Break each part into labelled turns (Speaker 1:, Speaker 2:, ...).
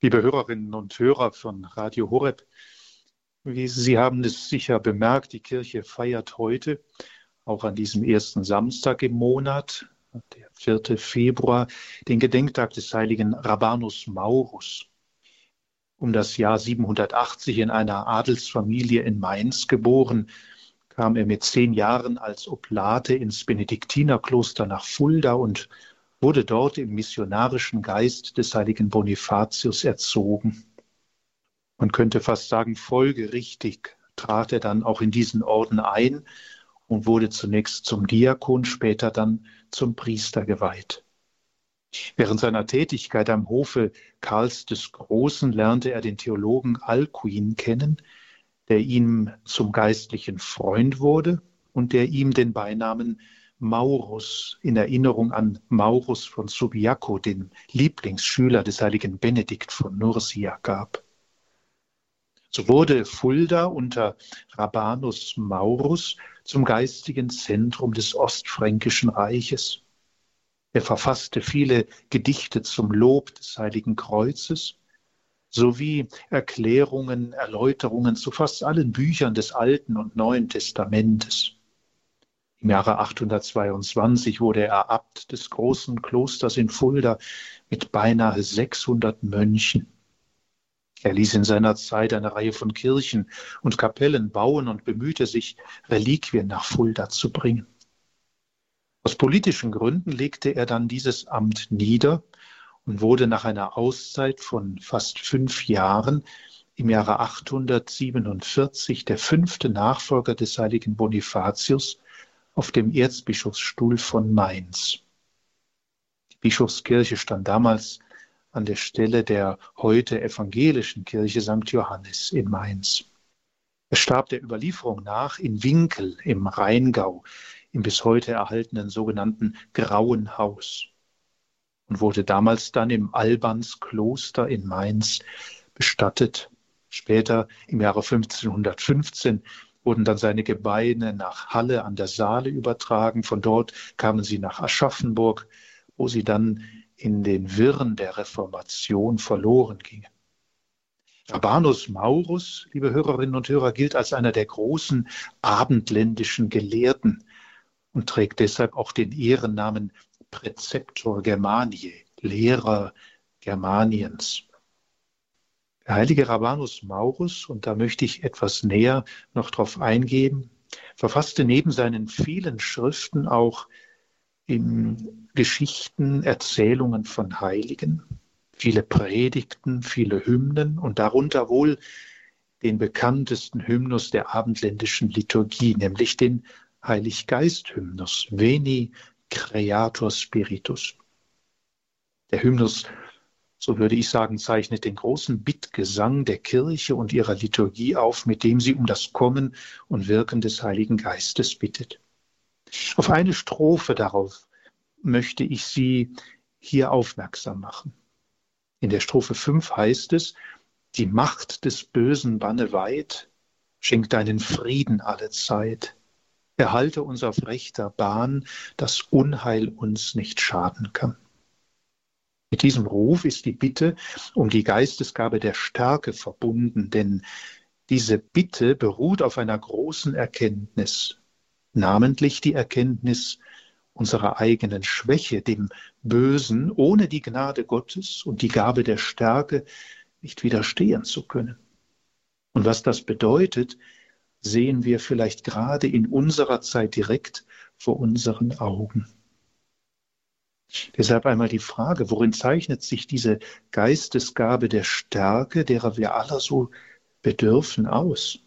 Speaker 1: Liebe Hörerinnen und Hörer von Radio Horeb, wie Sie haben es sicher bemerkt, die Kirche feiert heute, auch an diesem ersten Samstag im Monat, der 4. Februar, den Gedenktag des heiligen Rabanus Maurus. Um das Jahr 780 in einer Adelsfamilie in Mainz geboren, kam er mit zehn Jahren als Oblate ins Benediktinerkloster nach Fulda und wurde dort im missionarischen Geist des heiligen Bonifatius erzogen. Man könnte fast sagen, folgerichtig trat er dann auch in diesen Orden ein und wurde zunächst zum Diakon, später dann zum Priester geweiht. Während seiner Tätigkeit am Hofe Karls des Großen lernte er den Theologen Alcuin kennen, der ihm zum geistlichen Freund wurde und der ihm den Beinamen Maurus in Erinnerung an Maurus von Subiaco, den Lieblingsschüler des heiligen Benedikt von Nursia, gab. So wurde Fulda unter Rabanus Maurus zum geistigen Zentrum des Ostfränkischen Reiches. Er verfasste viele Gedichte zum Lob des Heiligen Kreuzes sowie Erklärungen, Erläuterungen zu fast allen Büchern des Alten und Neuen Testamentes. Im Jahre 822 wurde er Abt des großen Klosters in Fulda mit beinahe 600 Mönchen. Er ließ in seiner Zeit eine Reihe von Kirchen und Kapellen bauen und bemühte sich, Reliquien nach Fulda zu bringen. Aus politischen Gründen legte er dann dieses Amt nieder und wurde nach einer Auszeit von fast fünf Jahren im Jahre 847 der fünfte Nachfolger des heiligen Bonifatius auf dem Erzbischofsstuhl von Mainz. Die Bischofskirche stand damals an der Stelle der heute evangelischen Kirche St. Johannes in Mainz. Er starb der Überlieferung nach in Winkel im Rheingau, im bis heute erhaltenen sogenannten Grauen Haus und wurde damals dann im Albanskloster in Mainz bestattet. Später im Jahre 1515 wurden dann seine Gebeine nach Halle an der Saale übertragen. Von dort kamen sie nach Aschaffenburg, wo sie dann in den Wirren der Reformation verloren gingen. Rabanus Maurus, liebe Hörerinnen und Hörer, gilt als einer der großen abendländischen Gelehrten und trägt deshalb auch den Ehrennamen Präzeptor Germaniae, Lehrer Germaniens. Der heilige Rabanus Maurus, und da möchte ich etwas näher noch darauf eingehen, verfasste neben seinen vielen Schriften auch in Geschichten, Erzählungen von Heiligen, viele Predigten, viele Hymnen und darunter wohl den bekanntesten Hymnus der abendländischen Liturgie, nämlich den Heiliggeist-Hymnus, Veni Creator Spiritus. Der Hymnus so würde ich sagen, zeichnet den großen Bittgesang der Kirche und ihrer Liturgie auf, mit dem sie um das Kommen und Wirken des Heiligen Geistes bittet. Auf eine Strophe darauf möchte ich Sie hier aufmerksam machen. In der Strophe 5 heißt es, die Macht des Bösen banne weit, schenkt deinen Frieden alle Zeit. Erhalte uns auf rechter Bahn, dass Unheil uns nicht schaden kann. Mit diesem Ruf ist die Bitte um die Geistesgabe der Stärke verbunden, denn diese Bitte beruht auf einer großen Erkenntnis, namentlich die Erkenntnis unserer eigenen Schwäche, dem Bösen, ohne die Gnade Gottes und die Gabe der Stärke nicht widerstehen zu können. Und was das bedeutet, sehen wir vielleicht gerade in unserer Zeit direkt vor unseren Augen. Deshalb einmal die Frage, worin zeichnet sich diese Geistesgabe der Stärke, derer wir alle so bedürfen, aus?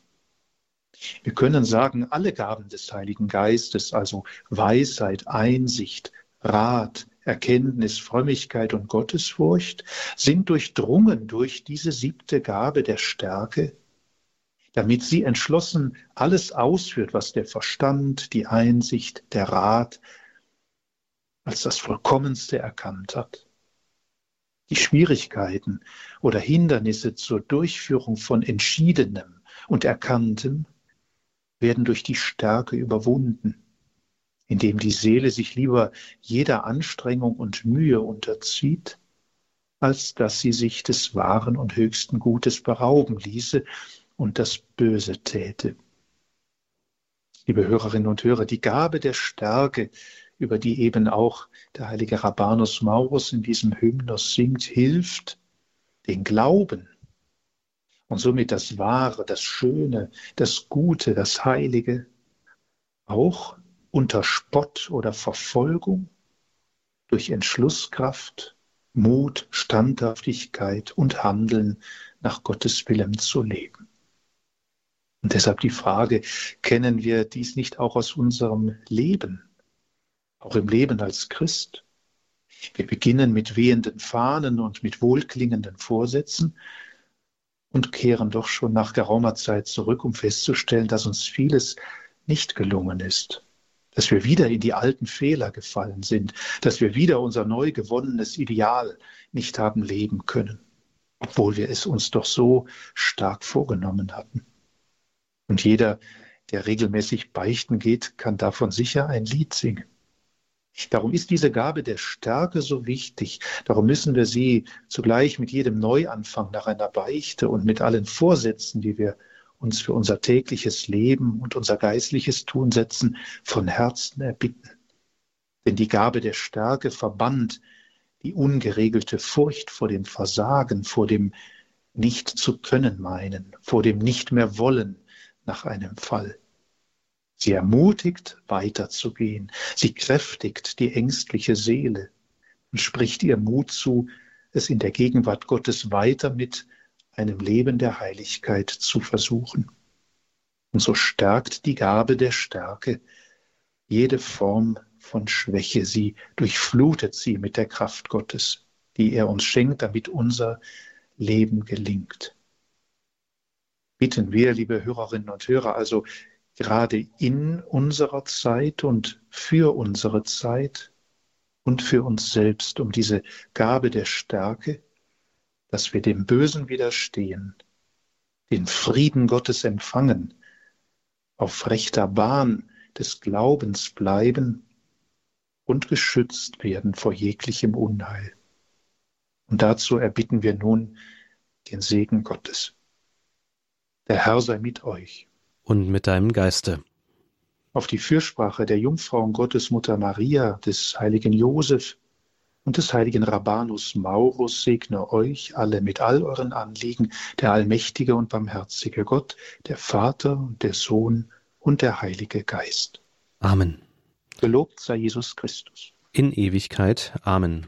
Speaker 1: Wir können sagen, alle Gaben des Heiligen Geistes, also Weisheit, Einsicht, Rat, Erkenntnis, Frömmigkeit und Gottesfurcht, sind durchdrungen durch diese siebte Gabe der Stärke, damit sie entschlossen alles ausführt, was der Verstand, die Einsicht, der Rat, als das Vollkommenste erkannt hat. Die Schwierigkeiten oder Hindernisse zur Durchführung von Entschiedenem und Erkanntem werden durch die Stärke überwunden, indem die Seele sich lieber jeder Anstrengung und Mühe unterzieht, als dass sie sich des wahren und höchsten Gutes berauben ließe und das Böse täte. Liebe Hörerinnen und Hörer, die Gabe der Stärke, über die eben auch der heilige Rabanus Maurus in diesem Hymnus singt, hilft, den Glauben und somit das Wahre, das Schöne, das Gute, das Heilige auch unter Spott oder Verfolgung durch Entschlusskraft, Mut, Standhaftigkeit und Handeln nach Gottes Willen zu leben. Und deshalb die Frage, kennen wir dies nicht auch aus unserem Leben, auch im Leben als Christ? Wir beginnen mit wehenden Fahnen und mit wohlklingenden Vorsätzen und kehren doch schon nach geraumer Zeit zurück, um festzustellen, dass uns vieles nicht gelungen ist, dass wir wieder in die alten Fehler gefallen sind, dass wir wieder unser neu gewonnenes Ideal nicht haben leben können, obwohl wir es uns doch so stark vorgenommen hatten. Und jeder, der regelmäßig beichten geht, kann davon sicher ein Lied singen. Darum ist diese Gabe der Stärke so wichtig. Darum müssen wir sie zugleich mit jedem Neuanfang nach einer Beichte und mit allen Vorsätzen, die wir uns für unser tägliches Leben und unser geistliches Tun setzen, von Herzen erbitten. Denn die Gabe der Stärke verbannt die ungeregelte Furcht vor dem Versagen, vor dem nicht zu können meinen, vor dem nicht mehr wollen nach einem Fall. Sie ermutigt, weiterzugehen. Sie kräftigt die ängstliche Seele und spricht ihr Mut zu, es in der Gegenwart Gottes weiter mit einem Leben der Heiligkeit zu versuchen. Und so stärkt die Gabe der Stärke jede Form von Schwäche. Sie durchflutet sie mit der Kraft Gottes, die er uns schenkt, damit unser Leben gelingt. Bitten wir, liebe Hörerinnen und Hörer, also gerade in unserer Zeit und für unsere Zeit und für uns selbst um diese Gabe der Stärke, dass wir dem Bösen widerstehen, den Frieden Gottes empfangen, auf rechter Bahn des Glaubens bleiben und geschützt werden vor jeglichem Unheil. Und dazu erbitten wir nun den Segen Gottes. Der Herr sei mit euch
Speaker 2: und mit deinem Geiste.
Speaker 1: Auf die Fürsprache der Jungfrau Gottesmutter Maria, des heiligen Josef und des heiligen Rabanus Maurus segne euch alle mit all euren Anliegen, der allmächtige und barmherzige Gott, der Vater und der Sohn und der Heilige Geist.
Speaker 2: Amen.
Speaker 1: Gelobt sei Jesus Christus.
Speaker 2: In Ewigkeit. Amen.